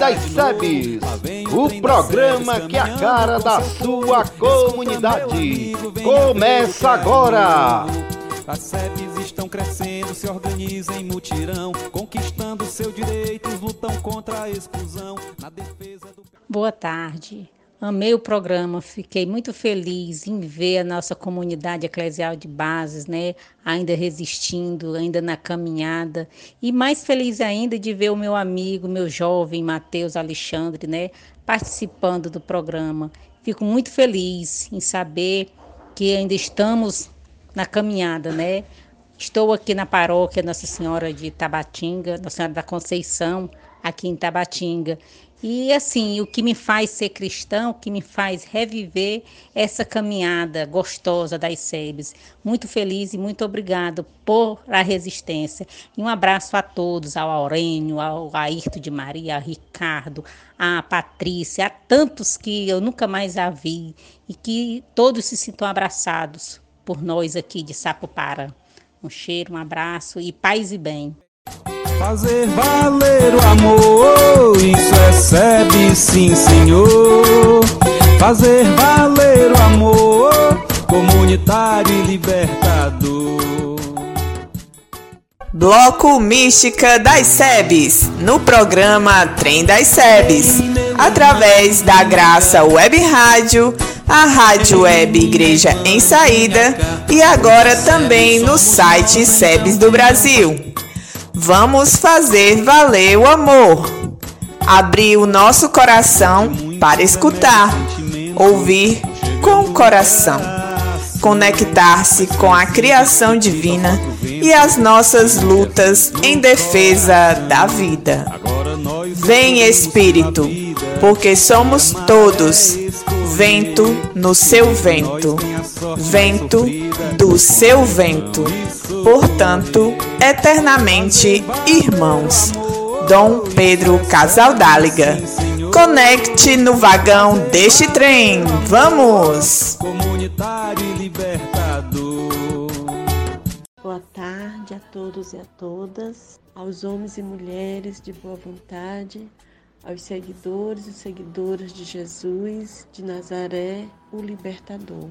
das SEBS. O programa que é a cara da sua comunidade. Começa agora. As SEBs estão crescendo, se organizam em mutirão, conquistando seus direitos, lutam contra a exclusão, na defesa do. Boa tarde. Amei o programa, fiquei muito feliz em ver a nossa comunidade eclesial de bases, né, ainda resistindo, ainda na caminhada, e mais feliz ainda de ver o meu amigo, meu jovem Matheus Alexandre, né, participando do programa. Fico muito feliz em saber que ainda estamos na caminhada, né? Estou aqui na paróquia Nossa Senhora de Tabatinga, Nossa Senhora da Conceição, aqui em Tabatinga. E assim, o que me faz ser cristão, o que me faz reviver essa caminhada gostosa das SEBs. Muito feliz e muito obrigado por a resistência. E um abraço a todos, ao Aurênio, ao Ayrton de Maria, ao Ricardo, à Patrícia, a tantos que eu nunca mais a vi e que todos se sintam abraçados por nós aqui de Sapopara. Um cheiro, um abraço e paz e bem. Fazer valer o amor, isso é SEB, sim senhor. Fazer valer o amor, comunitário e libertador. Bloco Mística das SEBs, no programa Trem das SEBs, através da Graça Web Rádio, a Rádio Web Igreja em Saída e agora também no site SEBs do Brasil. Vamos fazer valer o amor. Abrir o nosso coração para escutar, ouvir com o coração, conectar-se com a criação divina e as nossas lutas em defesa da vida. Vem Espírito, porque somos todos vento no seu vento, vento do seu vento portanto, eternamente irmãos. Dom Pedro Casaldáliga. Conecte no vagão deste trem. Vamos! Boa tarde a todos e a todas, aos homens e mulheres de boa vontade, aos seguidores e seguidoras de Jesus de Nazaré, o Libertador.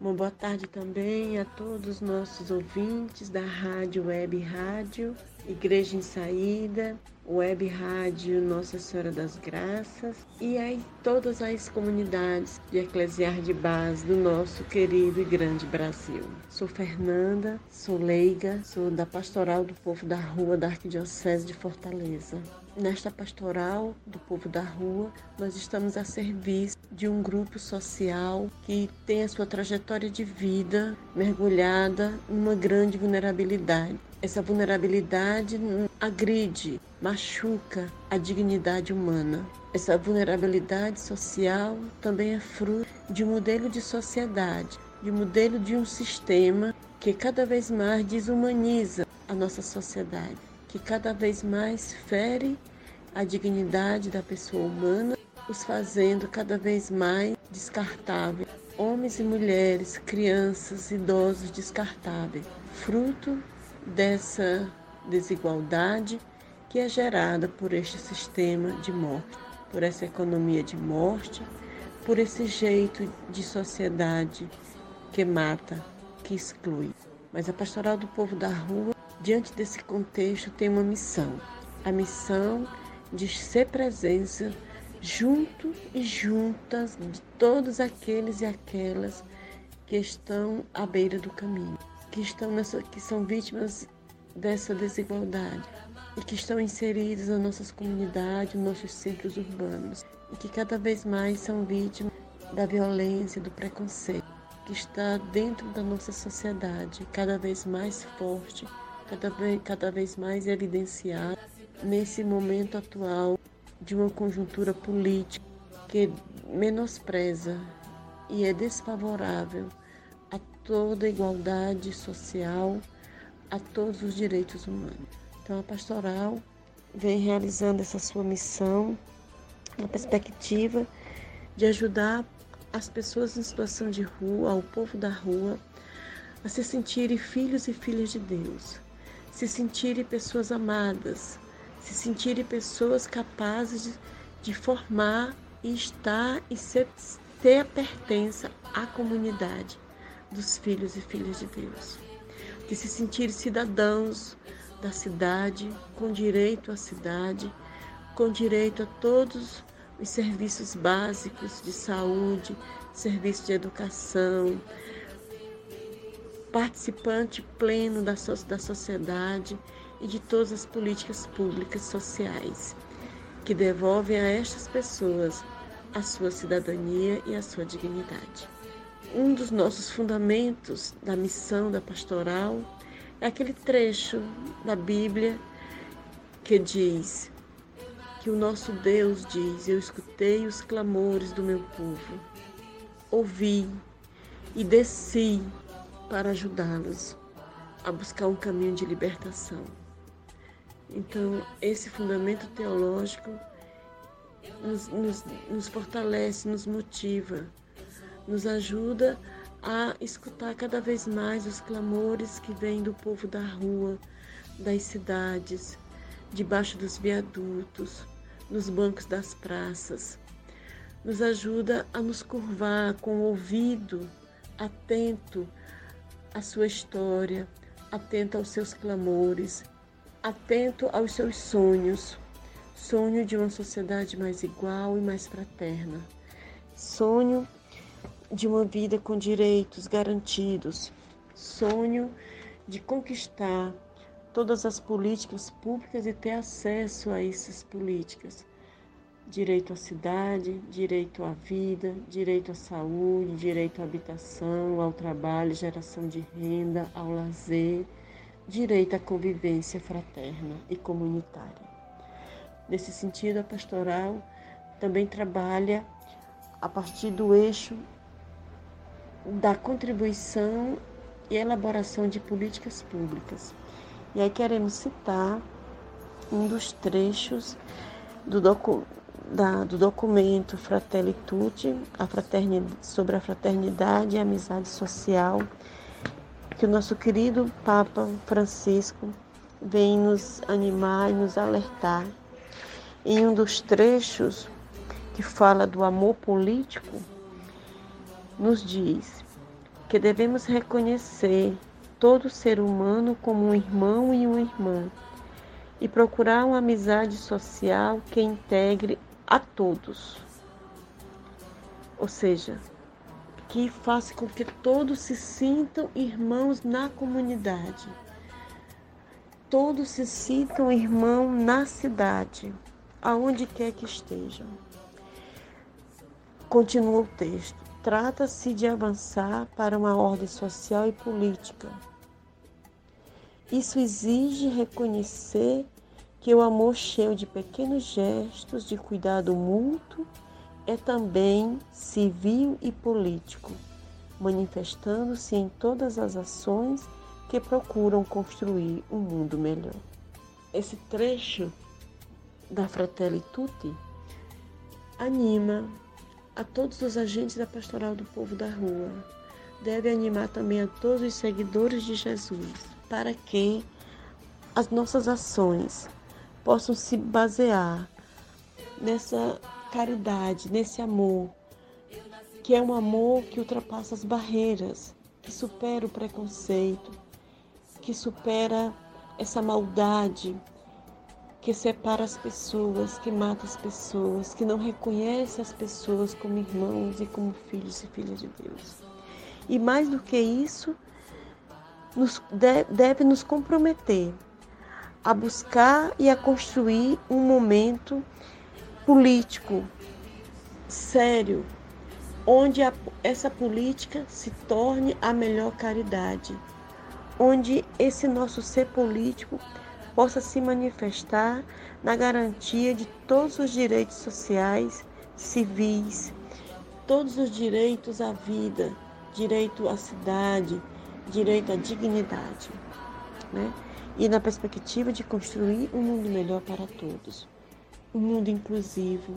Uma boa tarde também a todos os nossos ouvintes da Rádio Web Rádio, Igreja em Saída, Web Rádio Nossa Senhora das Graças e aí todas as comunidades de eclesiar de base do nosso querido e grande Brasil. Sou Fernanda, sou leiga, sou da Pastoral do Povo da Rua da Arquidiocese de Fortaleza. Nesta pastoral do povo da rua, nós estamos a serviço de um grupo social que tem a sua trajetória de vida mergulhada numa grande vulnerabilidade. Essa vulnerabilidade agride, machuca a dignidade humana. Essa vulnerabilidade social também é fruto de um modelo de sociedade, de um modelo de um sistema que cada vez mais desumaniza a nossa sociedade que cada vez mais fere a dignidade da pessoa humana, os fazendo cada vez mais descartáveis. Homens e mulheres, crianças, idosos descartáveis, fruto dessa desigualdade que é gerada por este sistema de morte, por essa economia de morte, por esse jeito de sociedade que mata, que exclui. Mas a Pastoral do Povo da Rua diante desse contexto, tem uma missão. A missão de ser presença junto e juntas de todos aqueles e aquelas que estão à beira do caminho, que estão nessa, que são vítimas dessa desigualdade e que estão inseridos nas nossas comunidades, nos nossos centros urbanos e que cada vez mais são vítimas da violência, do preconceito que está dentro da nossa sociedade, cada vez mais forte cada vez, cada vez mais evidenciado nesse momento atual de uma conjuntura política que menospreza e é desfavorável toda a igualdade social, a todos os direitos humanos. Então, a pastoral vem realizando essa sua missão na perspectiva de ajudar as pessoas em situação de rua, ao povo da rua, a se sentirem filhos e filhas de Deus, se sentirem pessoas amadas, se sentirem pessoas capazes de, de formar e estar e ser, ter a pertença à comunidade dos filhos e filhas de Deus, de se sentirem cidadãos da cidade, com direito à cidade, com direito a todos os serviços básicos de saúde, serviço de educação, participante pleno da, so da sociedade e de todas as políticas públicas sociais que devolvem a estas pessoas a sua cidadania e a sua dignidade. Um dos nossos fundamentos da missão da pastoral é aquele trecho da Bíblia que diz que o nosso Deus diz: Eu escutei os clamores do meu povo, ouvi e desci para ajudá-los a buscar um caminho de libertação. Então, esse fundamento teológico nos, nos, nos fortalece, nos motiva, nos ajuda a escutar cada vez mais os clamores que vêm do povo da rua, das cidades, debaixo dos viadutos, nos bancos das praças. Nos ajuda a nos curvar com o ouvido atento à sua história, atento aos seus clamores, atento aos seus sonhos. Sonho de uma sociedade mais igual e mais fraterna. Sonho de uma vida com direitos garantidos. Sonho de conquistar todas as políticas públicas e ter acesso a essas políticas direito à cidade, direito à vida, direito à saúde, direito à habitação, ao trabalho, geração de renda, ao lazer, direito à convivência fraterna e comunitária. Nesse sentido, a pastoral também trabalha a partir do eixo da contribuição e elaboração de políticas públicas. E aí queremos citar um dos trechos do documento da, do documento Fratelli Tutti, a sobre a fraternidade e a amizade social, que o nosso querido Papa Francisco vem nos animar e nos alertar. Em um dos trechos que fala do amor político, nos diz que devemos reconhecer todo ser humano como um irmão e uma irmã e procurar uma amizade social que integre a todos. Ou seja, que faça com que todos se sintam irmãos na comunidade. Todos se sintam irmão na cidade, aonde quer que estejam. Continua o texto. Trata-se de avançar para uma ordem social e política. Isso exige reconhecer que o amor cheio de pequenos gestos de cuidado mútuo é também civil e político, manifestando-se em todas as ações que procuram construir um mundo melhor. Esse trecho da Fratelli Tutti anima a todos os agentes da pastoral do povo da rua. Deve animar também a todos os seguidores de Jesus, para que as nossas ações possam se basear nessa caridade, nesse amor, que é um amor que ultrapassa as barreiras, que supera o preconceito, que supera essa maldade que separa as pessoas, que mata as pessoas, que não reconhece as pessoas como irmãos e como filhos e filhas de Deus. E mais do que isso, nos deve, nos comprometer a buscar e a construir um momento político sério, onde a, essa política se torne a melhor caridade, onde esse nosso ser político possa se manifestar na garantia de todos os direitos sociais, civis, todos os direitos à vida, direito à cidade, direito à dignidade. Né? e na perspectiva de construir um mundo melhor para todos. Um mundo inclusivo,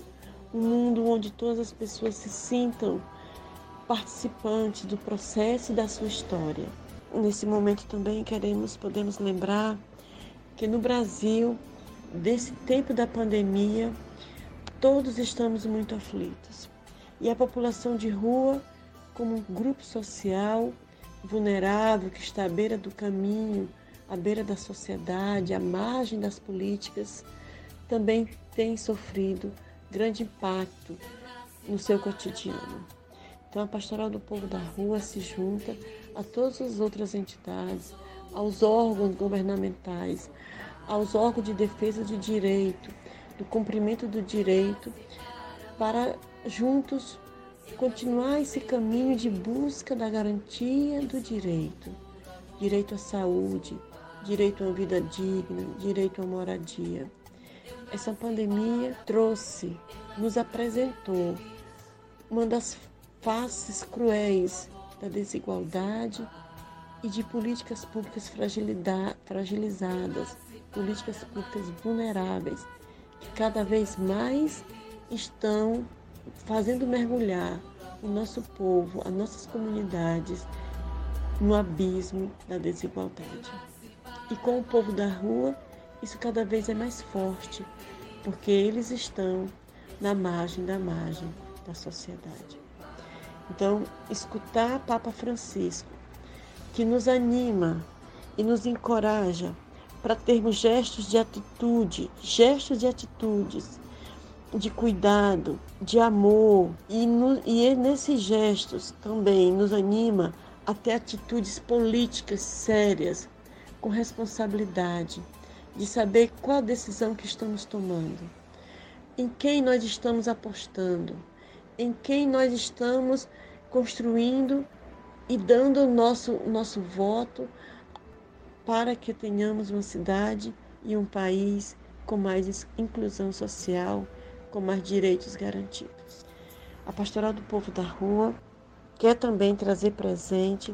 um mundo onde todas as pessoas se sintam participantes do processo e da sua história. Nesse momento também queremos, podemos lembrar que no Brasil, desse tempo da pandemia, todos estamos muito aflitos. E a população de rua, como um grupo social vulnerável que está à beira do caminho, à beira da sociedade, à margem das políticas, também tem sofrido grande impacto no seu cotidiano. Então, a Pastoral do Povo da Rua se junta a todas as outras entidades, aos órgãos governamentais, aos órgãos de defesa de direito, do cumprimento do direito, para juntos continuar esse caminho de busca da garantia do direito, direito à saúde, direito a uma vida digna, direito uma moradia. Essa pandemia trouxe, nos apresentou uma das faces cruéis da desigualdade e de políticas públicas fragilizadas, políticas públicas vulneráveis, que cada vez mais estão fazendo mergulhar o nosso povo, as nossas comunidades no abismo da desigualdade. E com o povo da rua, isso cada vez é mais forte, porque eles estão na margem da margem da sociedade. Então, escutar Papa Francisco, que nos anima e nos encoraja para termos gestos de atitude, gestos de atitudes, de cuidado, de amor, e, no, e nesses gestos também nos anima a ter atitudes políticas sérias, com responsabilidade, de saber qual a decisão que estamos tomando, em quem nós estamos apostando, em quem nós estamos construindo e dando o nosso, nosso voto para que tenhamos uma cidade e um país com mais inclusão social, com mais direitos garantidos. A Pastoral do Povo da Rua quer também trazer presente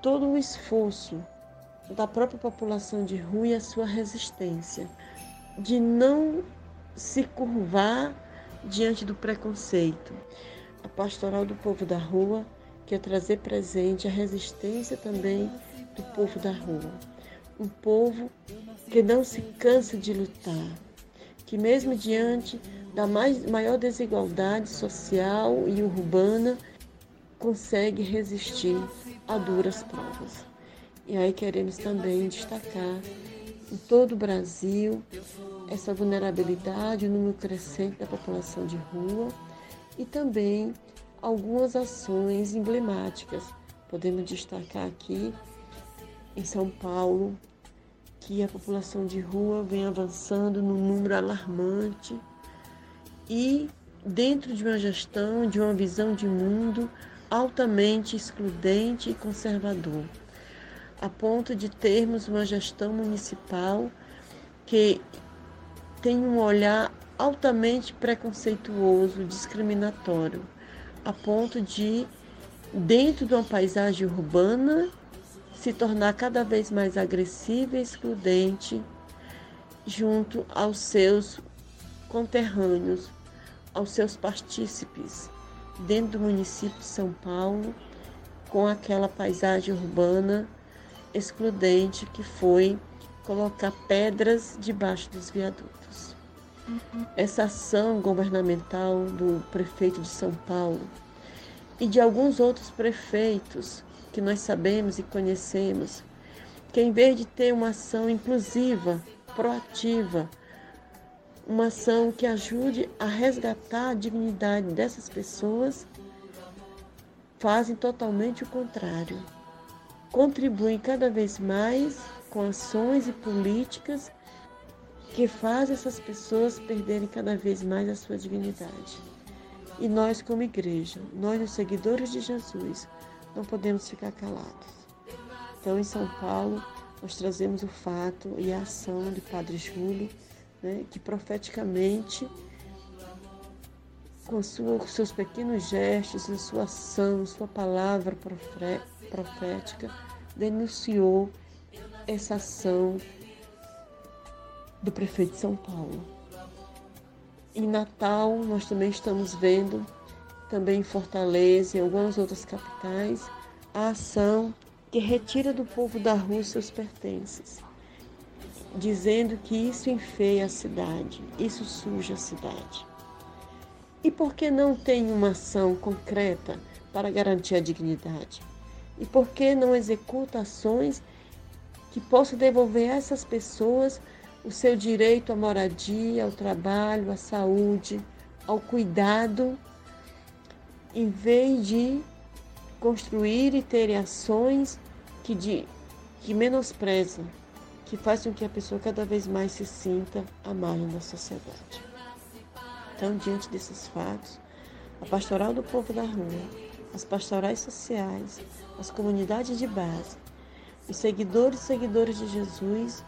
todo o esforço da própria população de rua e a sua resistência, de não se curvar diante do preconceito. A Pastoral do Povo da Rua quer trazer presente a resistência também do povo da rua. Um povo que não se cansa de lutar, que mesmo diante da mais, maior desigualdade social e urbana, consegue resistir a duras provas. E aí queremos também destacar em todo o Brasil essa vulnerabilidade, o número crescente da população de rua e também algumas ações emblemáticas. Podemos destacar aqui em São Paulo que a população de rua vem avançando num número alarmante e dentro de uma gestão, de uma visão de mundo altamente excludente e conservador a ponto de termos uma gestão municipal que tem um olhar altamente preconceituoso, discriminatório, a ponto de, dentro de uma paisagem urbana, se tornar cada vez mais agressiva e excludente junto aos seus conterrâneos, aos seus partícipes, dentro do município de São Paulo, com aquela paisagem urbana excludente que foi colocar pedras debaixo dos viadutos. Essa ação governamental do prefeito de São Paulo e de alguns outros prefeitos que nós sabemos e conhecemos, que em vez de ter uma ação inclusiva, proativa, uma ação que ajude a resgatar a dignidade dessas pessoas, fazem totalmente o contrário. Contribuem cada vez mais com ações e políticas que fazem essas pessoas perderem cada vez mais a sua dignidade. E nós, como igreja, nós, os seguidores de Jesus, não podemos ficar calados. Então, em São Paulo, nós trazemos o fato e a ação de Padre Júlio, né, que profeticamente, com, sua, seus pequenos gestos, a sua ação, sua palavra profética, denunciou essa ação do prefeito de São Paulo. Em Natal, nós também estamos vendo, também em Fortaleza e algumas outras capitais, a ação que retira do povo da rua seus pertences. dizendo que isso enfeia a cidade, isso suja a cidade. E por que não tem uma ação concreta para garantir a dignidade? E por que não executa ações que possam devolver a essas pessoas o seu direito à moradia, ao trabalho, à saúde, ao cuidado, em vez de construir e ter ações que, de, que menosprezam, que fazem com que a pessoa cada vez mais se sinta à margem da sociedade. Então, diante desses fatos, a pastoral do povo da rua, as pastorais sociais, as comunidades de base, os seguidores e seguidoras de Jesus,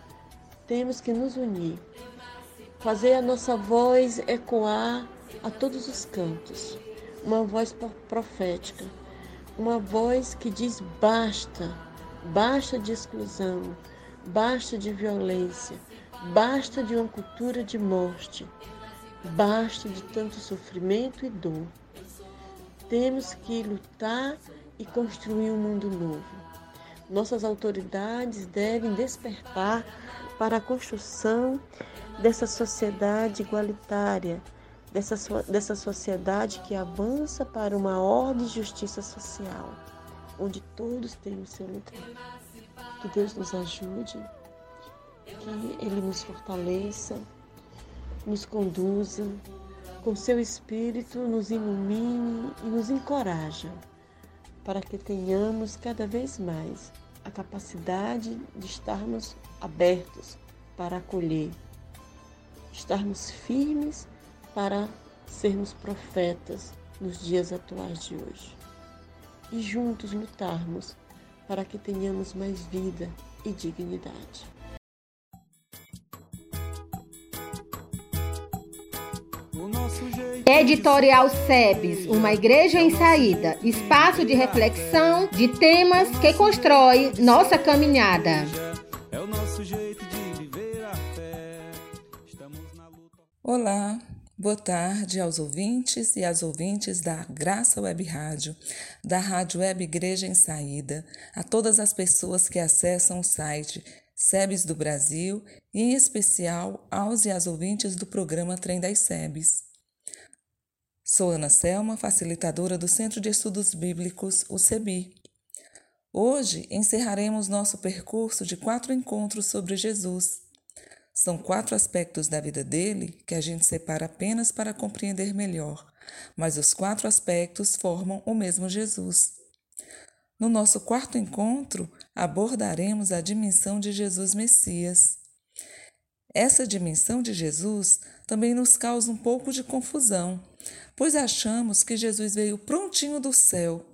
temos que nos unir, fazer a nossa voz ecoar a todos os cantos, uma voz profética, uma voz que diz basta, basta de exclusão, basta de violência, basta de uma cultura de morte, basta de tanto sofrimento e dor. Temos que lutar e construir um mundo novo. Nossas autoridades devem despertar para a construção dessa sociedade igualitária, dessa, dessa sociedade que avança para uma ordem de justiça social, onde todos têm o seu lugar. Que Deus nos ajude, que Ele nos fortaleça, nos conduza, com seu Espírito nos ilumine e nos encoraja, para que tenhamos cada vez mais a capacidade de estarmos abertos para acolher, estarmos firmes para sermos profetas nos dias atuais de hoje e juntos lutarmos para que tenhamos mais vida e dignidade. Editorial SEBS, uma igreja em saída, espaço de reflexão de temas que constrói nossa caminhada. Olá, boa tarde aos ouvintes e às ouvintes da Graça Web Rádio, da Rádio Web Igreja em Saída, a todas as pessoas que acessam o site SEBS do Brasil e, em especial, aos e às ouvintes do programa Trem das SEBS. Sou Ana Selma, facilitadora do Centro de Estudos Bíblicos, o CEBI. Hoje encerraremos nosso percurso de quatro encontros sobre Jesus são quatro aspectos da vida dele que a gente separa apenas para compreender melhor, mas os quatro aspectos formam o mesmo Jesus. No nosso quarto encontro, abordaremos a dimensão de Jesus Messias. Essa dimensão de Jesus também nos causa um pouco de confusão, pois achamos que Jesus veio prontinho do céu,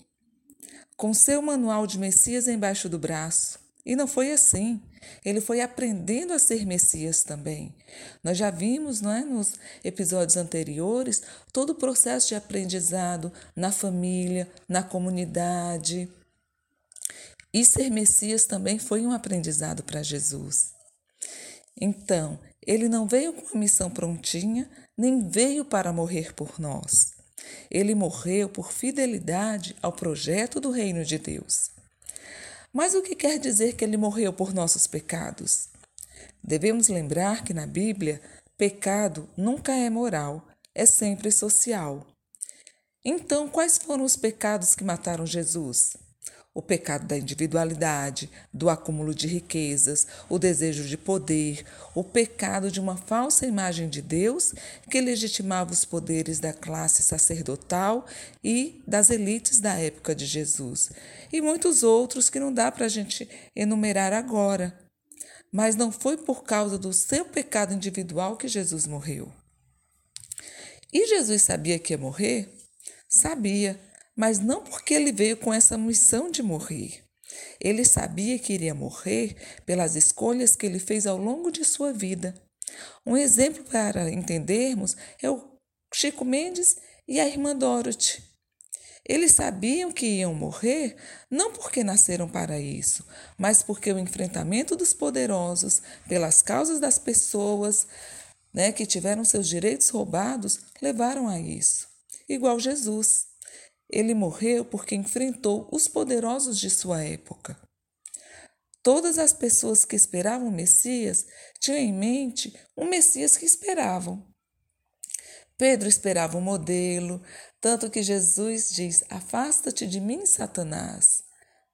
com seu manual de Messias embaixo do braço. E não foi assim. Ele foi aprendendo a ser Messias também. Nós já vimos não é, nos episódios anteriores todo o processo de aprendizado na família, na comunidade. E ser Messias também foi um aprendizado para Jesus. Então, ele não veio com a missão prontinha, nem veio para morrer por nós. Ele morreu por fidelidade ao projeto do reino de Deus. Mas o que quer dizer que ele morreu por nossos pecados? Devemos lembrar que na Bíblia, pecado nunca é moral, é sempre social. Então, quais foram os pecados que mataram Jesus? O pecado da individualidade, do acúmulo de riquezas, o desejo de poder, o pecado de uma falsa imagem de Deus que legitimava os poderes da classe sacerdotal e das elites da época de Jesus, e muitos outros que não dá para a gente enumerar agora. Mas não foi por causa do seu pecado individual que Jesus morreu. E Jesus sabia que ia morrer? Sabia mas não porque ele veio com essa missão de morrer. Ele sabia que iria morrer pelas escolhas que ele fez ao longo de sua vida. Um exemplo para entendermos é o Chico Mendes e a irmã Dorothy. Eles sabiam que iam morrer não porque nasceram para isso, mas porque o enfrentamento dos poderosos pelas causas das pessoas né, que tiveram seus direitos roubados levaram a isso. Igual Jesus. Ele morreu porque enfrentou os poderosos de sua época. Todas as pessoas que esperavam o Messias tinham em mente um Messias que esperavam. Pedro esperava um modelo, tanto que Jesus diz: Afasta-te de mim, Satanás.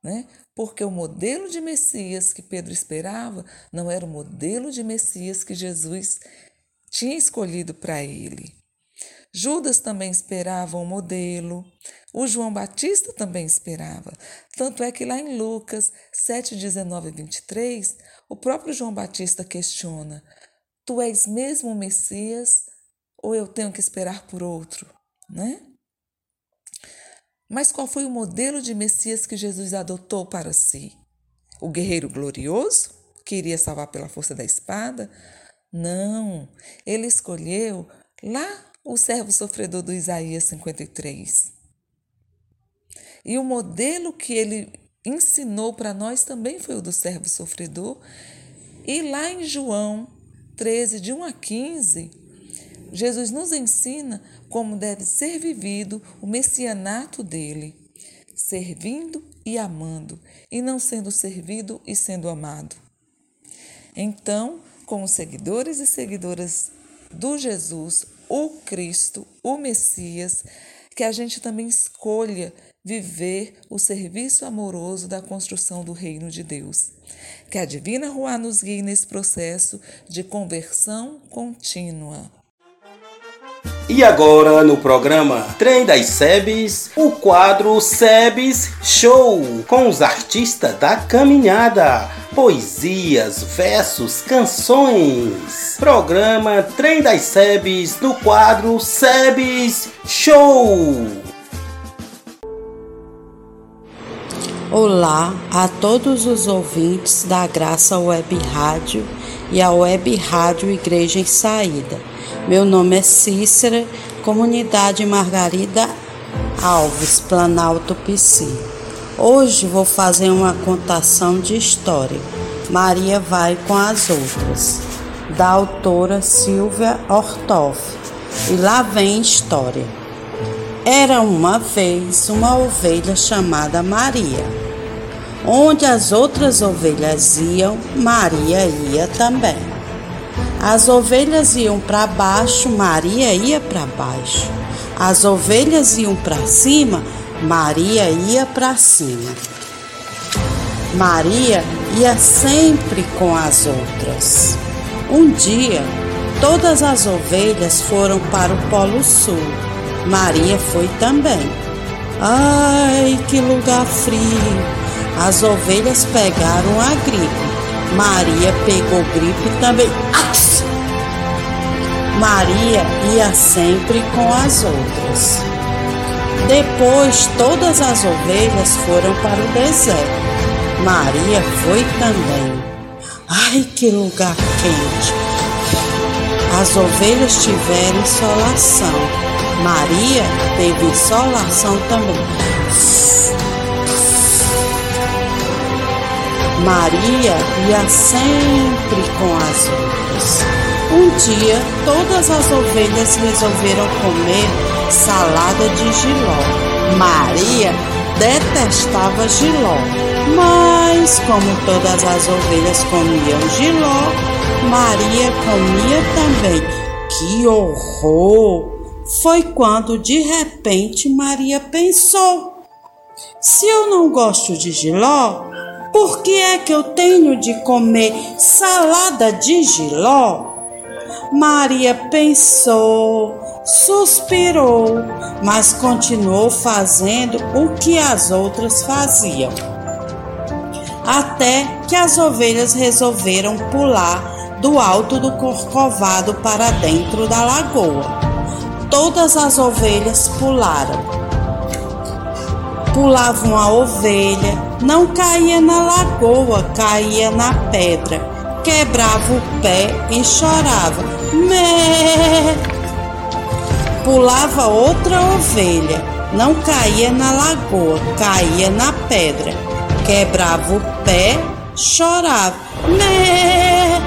Né? Porque o modelo de Messias que Pedro esperava não era o modelo de Messias que Jesus tinha escolhido para ele. Judas também esperava um modelo, o João Batista também esperava. Tanto é que lá em Lucas 7, 19 e 23, o próprio João Batista questiona: Tu és mesmo o Messias ou eu tenho que esperar por outro? Né? Mas qual foi o modelo de Messias que Jesus adotou para si? O guerreiro glorioso, que iria salvar pela força da espada? Não, ele escolheu lá o servo sofredor do Isaías 53. E o modelo que ele ensinou para nós também foi o do servo sofredor. E lá em João 13, de 1 a 15, Jesus nos ensina como deve ser vivido o messianato dele, servindo e amando, e não sendo servido e sendo amado. Então, como seguidores e seguidoras do Jesus, o Cristo, o Messias, que a gente também escolha viver o serviço amoroso da construção do reino de Deus. Que a Divina Rua nos guie nesse processo de conversão contínua. E agora no programa Trem das Sebes, o quadro Sebes Show, com os artistas da caminhada, poesias, versos, canções. Programa Trem das Sebes no quadro Sebes Show. Olá a todos os ouvintes da Graça Web Rádio e a Web Rádio Igreja em Saída. Meu nome é Cícera, comunidade Margarida Alves, Planalto PC. Hoje vou fazer uma contação de história. Maria vai com as outras, da autora Silvia Ortoff. E lá vem história. Era uma vez uma ovelha chamada Maria. Onde as outras ovelhas iam, Maria ia também. As ovelhas iam para baixo, Maria ia para baixo. As ovelhas iam para cima, Maria ia para cima. Maria ia sempre com as outras. Um dia, todas as ovelhas foram para o Polo Sul. Maria foi também. Ai, que lugar frio! As ovelhas pegaram a gripe. Maria pegou gripe também. Maria ia sempre com as outras. Depois, todas as ovelhas foram para o deserto. Maria foi também. Ai, que lugar quente! As ovelhas tiveram insolação. Maria teve insolação também. Maria ia sempre com as outras. Um dia, todas as ovelhas resolveram comer salada de giló. Maria detestava giló, mas como todas as ovelhas comiam giló, Maria comia também. Que horror! Foi quando de repente Maria pensou: se eu não gosto de giló, por que é que eu tenho de comer salada de giló? Maria pensou, suspirou, mas continuou fazendo o que as outras faziam. Até que as ovelhas resolveram pular do alto do corcovado para dentro da lagoa. Todas as ovelhas pularam. Pulavam a ovelha, não caía na lagoa, caía na pedra quebrava o pé e chorava. Mé! Pulava outra ovelha, não caía na lagoa, caía na pedra. Quebrava o pé, chorava. Mé!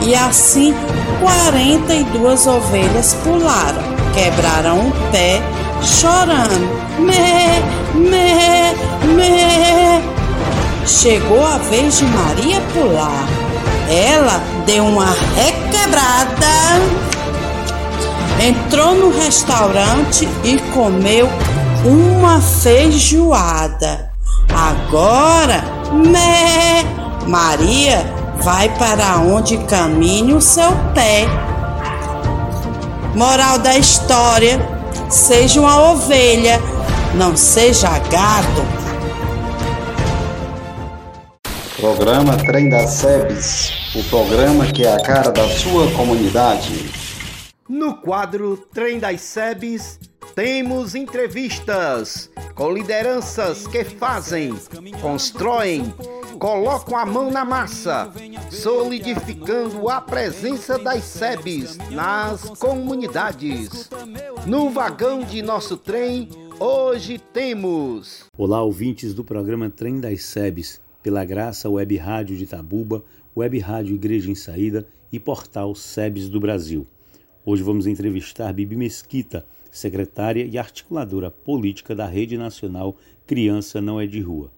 E assim 42 ovelhas pularam, quebraram o pé, chorando. Mé, mé, mé. chegou a vez de Maria pular. Ela deu uma requebrada, entrou no restaurante e comeu uma feijoada. Agora, mé, Maria vai para onde caminha o seu pé. Moral da história: seja uma ovelha, não seja gado. Programa Trem das Sebes, o programa que é a cara da sua comunidade. No quadro Trem das Sebes, temos entrevistas com lideranças que fazem, constroem, colocam a mão na massa, solidificando a presença das SEBs nas comunidades. No vagão de nosso trem, hoje temos. Olá, ouvintes do programa Trem das SEBs, pela graça Web Rádio de Tabuba, Web Rádio Igreja em Saída e Portal SEBs do Brasil. Hoje vamos entrevistar Bibi Mesquita, secretária e articuladora política da Rede Nacional Criança Não é de Rua.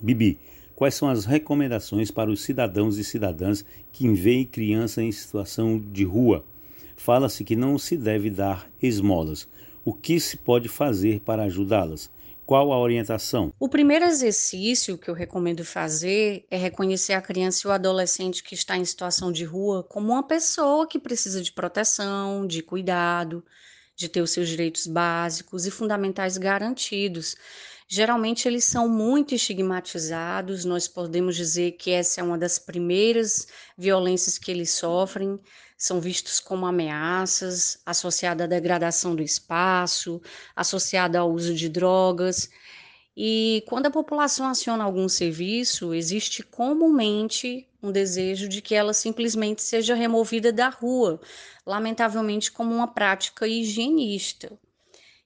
Bibi, quais são as recomendações para os cidadãos e cidadãs que veem criança em situação de rua? Fala-se que não se deve dar esmolas. O que se pode fazer para ajudá-las? Qual a orientação? O primeiro exercício que eu recomendo fazer é reconhecer a criança e o adolescente que está em situação de rua como uma pessoa que precisa de proteção, de cuidado, de ter os seus direitos básicos e fundamentais garantidos. Geralmente eles são muito estigmatizados, nós podemos dizer que essa é uma das primeiras violências que eles sofrem, são vistos como ameaças, associada à degradação do espaço, associada ao uso de drogas. E quando a população aciona algum serviço, existe comumente um desejo de que ela simplesmente seja removida da rua, lamentavelmente como uma prática higienista.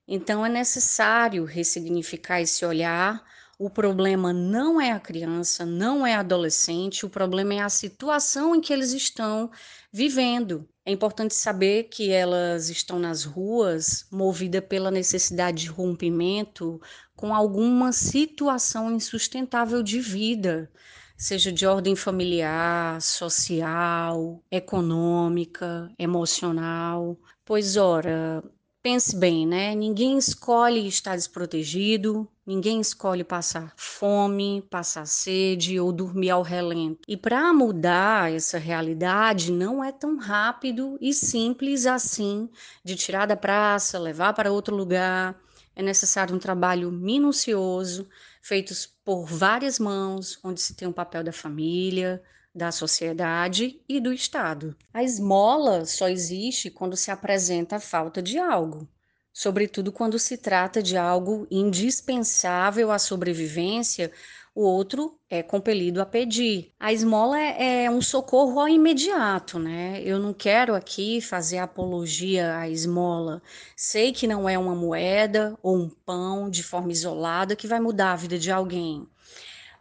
Então é necessário ressignificar esse olhar. O problema não é a criança, não é a adolescente, o problema é a situação em que eles estão vivendo. É importante saber que elas estão nas ruas movidas pela necessidade de rompimento com alguma situação insustentável de vida seja de ordem familiar, social, econômica, emocional. Pois, ora, pense bem, né? Ninguém escolhe estar desprotegido, ninguém escolhe passar fome, passar sede ou dormir ao relento. E para mudar essa realidade não é tão rápido e simples assim de tirar da praça, levar para outro lugar. É necessário um trabalho minucioso, feitos por várias mãos, onde se tem o um papel da família, da sociedade e do Estado. A esmola só existe quando se apresenta a falta de algo, sobretudo quando se trata de algo indispensável à sobrevivência o outro é compelido a pedir. A esmola é, é um socorro ao imediato, né? Eu não quero aqui fazer apologia à esmola. Sei que não é uma moeda ou um pão de forma isolada que vai mudar a vida de alguém.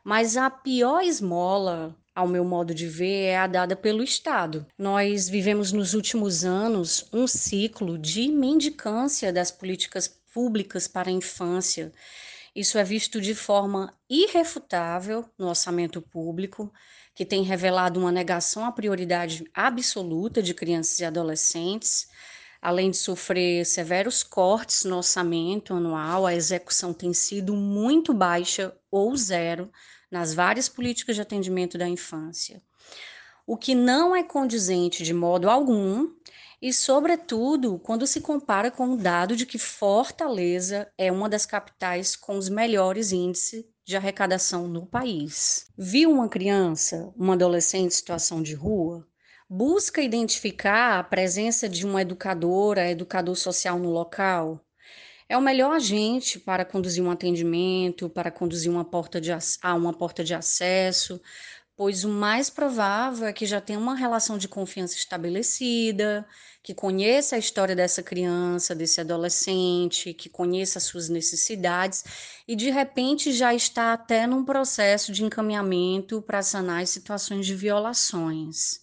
Mas a pior esmola ao meu modo de ver, é a dada pelo Estado. Nós vivemos nos últimos anos um ciclo de mendicância das políticas públicas para a infância isso é visto de forma irrefutável no orçamento público, que tem revelado uma negação à prioridade absoluta de crianças e adolescentes. Além de sofrer severos cortes no orçamento anual, a execução tem sido muito baixa ou zero nas várias políticas de atendimento da infância. O que não é condizente de modo algum e, sobretudo, quando se compara com o dado de que Fortaleza é uma das capitais com os melhores índices de arrecadação no país. Viu uma criança, uma adolescente em situação de rua? Busca identificar a presença de uma educadora, educador social no local? É o melhor agente para conduzir um atendimento, para conduzir uma porta de, a uma porta de acesso, pois o mais provável é que já tenha uma relação de confiança estabelecida, que conheça a história dessa criança, desse adolescente, que conheça as suas necessidades e de repente já está até num processo de encaminhamento para sanar as situações de violações.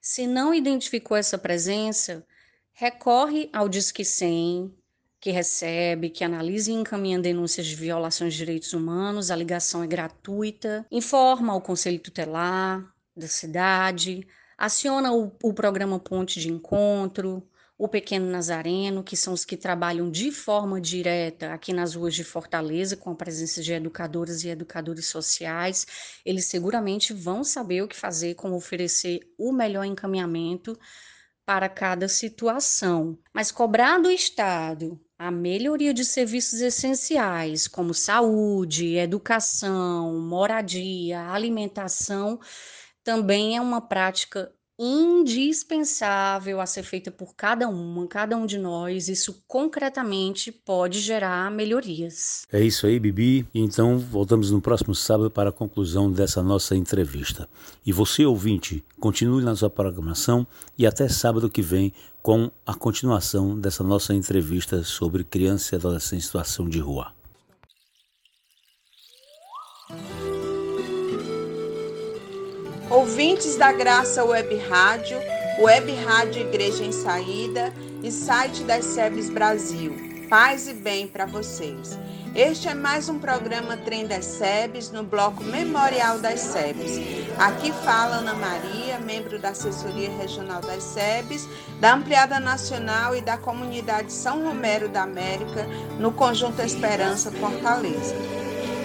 Se não identificou essa presença, recorre ao Disque 100, que recebe, que analisa e encaminha denúncias de violações de direitos humanos. A ligação é gratuita. Informa o Conselho Tutelar da cidade, aciona o, o programa Ponte de Encontro, o Pequeno Nazareno, que são os que trabalham de forma direta aqui nas ruas de Fortaleza, com a presença de educadoras e educadores sociais. Eles seguramente vão saber o que fazer, como oferecer o melhor encaminhamento para cada situação. Mas cobrar do Estado a melhoria de serviços essenciais, como saúde, educação, moradia, alimentação, também é uma prática indispensável a ser feita por cada uma, cada um de nós. Isso concretamente pode gerar melhorias. É isso aí, Bibi. Então, voltamos no próximo sábado para a conclusão dessa nossa entrevista. E você, ouvinte, continue na sua programação e até sábado que vem com a continuação dessa nossa entrevista sobre criança e adolescente em situação de rua. Ouvintes da Graça Web Rádio, Web Rádio Igreja em Saída e site das SEBs Brasil. Paz e bem para vocês. Este é mais um programa Trem das SEBs no bloco Memorial das SEBs. Aqui fala Ana Maria, membro da Assessoria Regional das SEBs, da Ampliada Nacional e da Comunidade São Romero da América, no Conjunto Esperança Fortaleza.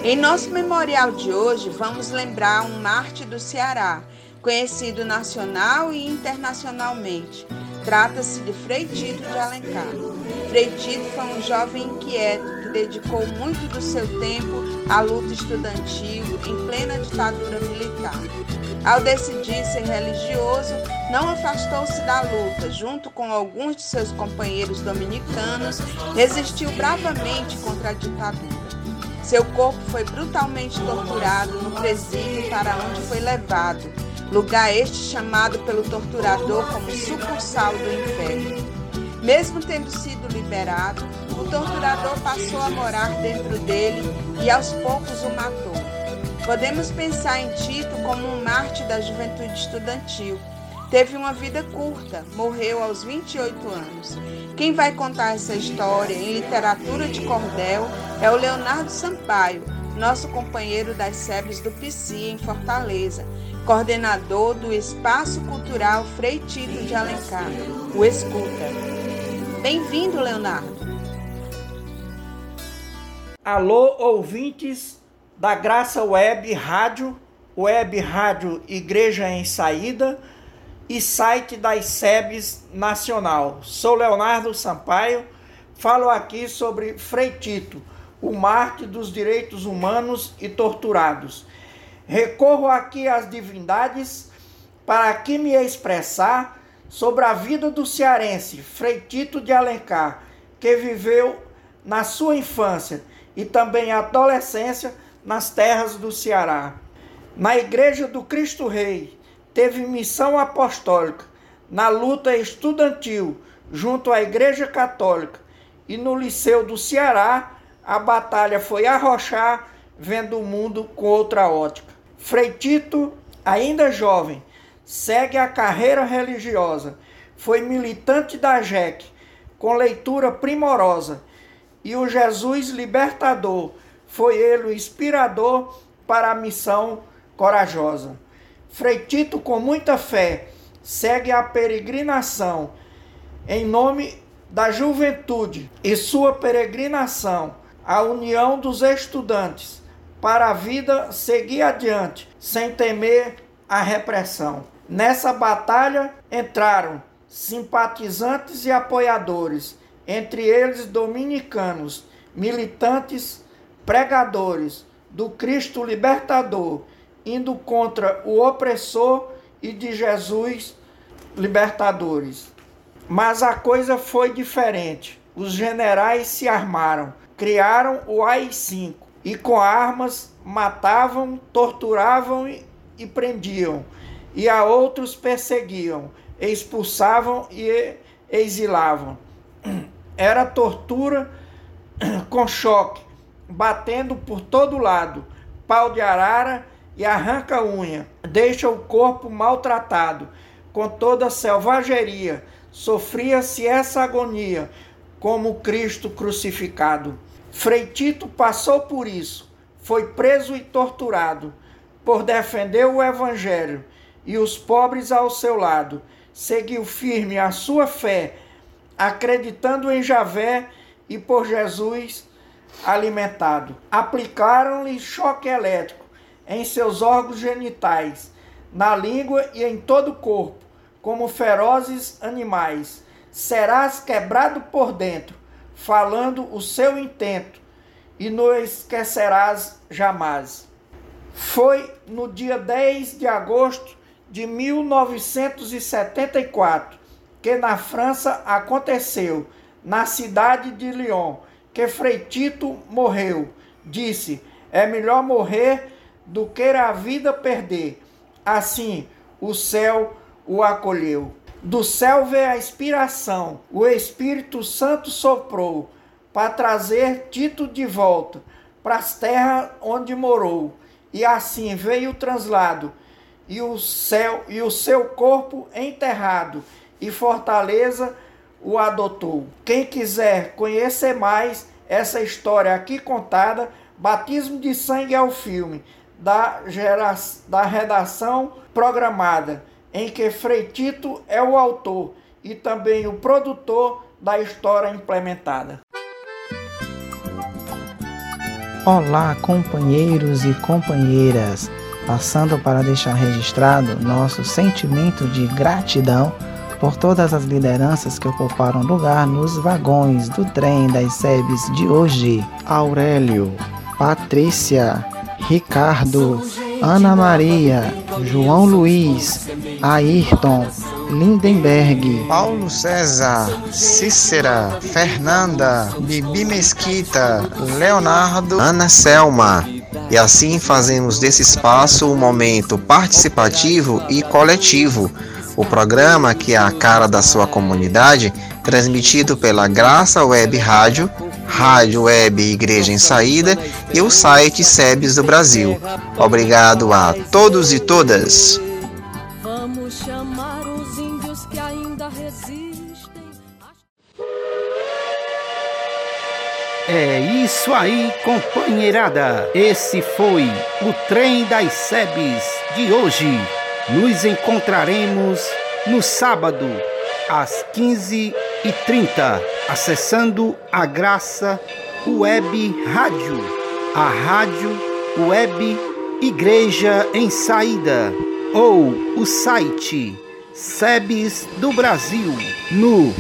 Em nosso memorial de hoje, vamos lembrar um Marte do Ceará, conhecido nacional e internacionalmente. Trata-se de Frei Tito de Alencar. Frei Tito foi um jovem inquieto dedicou muito do seu tempo à luta estudantil em plena ditadura militar. Ao decidir ser religioso, não afastou-se da luta, junto com alguns de seus companheiros dominicanos, resistiu bravamente contra a ditadura. Seu corpo foi brutalmente torturado no presídio para onde foi levado, lugar este chamado pelo torturador como sucursal do inferno. Mesmo tendo sido liberado, o torturador passou a morar dentro dele e aos poucos o matou. Podemos pensar em Tito como um mártir da juventude estudantil. Teve uma vida curta, morreu aos 28 anos. Quem vai contar essa história em literatura de cordel é o Leonardo Sampaio, nosso companheiro das SEBs do PC em Fortaleza, coordenador do Espaço Cultural Frei Tito de Alencar, o Escuta. Bem-vindo, Leonardo. Alô, ouvintes da Graça Web Rádio, Web Rádio Igreja em Saída e site das SEBs Nacional. Sou Leonardo Sampaio, falo aqui sobre Frei Tito, o Marte dos Direitos Humanos e Torturados. Recorro aqui às divindades para aqui me expressar sobre a vida do cearense Frei Tito de Alencar, que viveu na sua infância e também adolescência nas terras do Ceará. Na Igreja do Cristo Rei, teve missão apostólica na luta estudantil junto à Igreja Católica e no Liceu do Ceará, a batalha foi arrochar, vendo o mundo com outra ótica. Frei Tito, ainda jovem, segue a carreira religiosa. Foi militante da JEC, com leitura primorosa, e o Jesus libertador foi ele o inspirador para a missão corajosa. Frei Tito, com muita fé, segue a peregrinação em nome da juventude e sua peregrinação, a união dos estudantes, para a vida seguir adiante, sem temer a repressão. Nessa batalha entraram simpatizantes e apoiadores, entre eles dominicanos, militantes, pregadores do Cristo libertador indo contra o opressor e de Jesus libertadores. Mas a coisa foi diferente. Os generais se armaram, criaram o AI-5 e com armas matavam, torturavam e prendiam, e a outros perseguiam, expulsavam e exilavam. Era tortura com choque, batendo por todo lado, pau de arara e arranca unha, deixa o corpo maltratado, com toda selvageria. Sofria-se essa agonia, como Cristo crucificado. Frei Tito passou por isso, foi preso e torturado por defender o Evangelho e os pobres ao seu lado. Seguiu firme a sua fé, acreditando em Javé e por Jesus alimentado. Aplicaram-lhe choque elétrico em seus órgãos genitais, na língua e em todo o corpo, como ferozes animais. Serás quebrado por dentro, falando o seu intento, e não esquecerás jamais. Foi no dia 10 de agosto de 1974 que na França aconteceu, na cidade de Lyon, que Frei Tito morreu. Disse: é melhor morrer do que a vida perder. Assim, o céu o acolheu. Do céu veio a inspiração, o Espírito Santo soprou para trazer Tito de volta para as terras onde morou. E assim veio o translado e o céu e o seu corpo enterrado e Fortaleza o adotou. Quem quiser conhecer mais essa história aqui contada, Batismo de Sangue é o filme da, gera, da redação programada, em que Frei Tito é o autor e também o produtor da história implementada. Olá, companheiros e companheiras, passando para deixar registrado nosso sentimento de gratidão por todas as lideranças que ocuparam lugar nos vagões do trem das SEBs de hoje. Aurélio, Patrícia, Ricardo, Ana Maria, João Luiz, Ayrton, Lindenberg, Paulo César, Cícera, Fernanda, Bibi Mesquita, Leonardo, Ana Selma. E assim fazemos desse espaço um momento participativo e coletivo. O programa, que é a cara da sua comunidade, transmitido pela Graça Web Rádio Rádio Web Igreja em Saída e o site SEBS do Brasil. Obrigado a todos e todas. Isso aí, companheirada. Esse foi o trem das SEBs de hoje. Nos encontraremos no sábado às 15 e 30, acessando a Graça Web Rádio, a rádio web Igreja em Saída, ou o site SEBS do Brasil no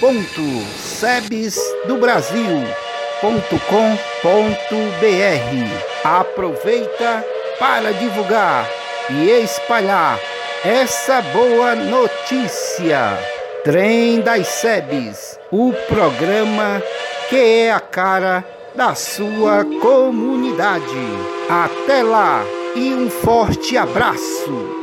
www.sebsdobrasil.com.br. Aproveita para divulgar e espalhar essa boa notícia. Trem das Sebes, o programa que é a cara da sua comunidade. Até lá e um forte abraço.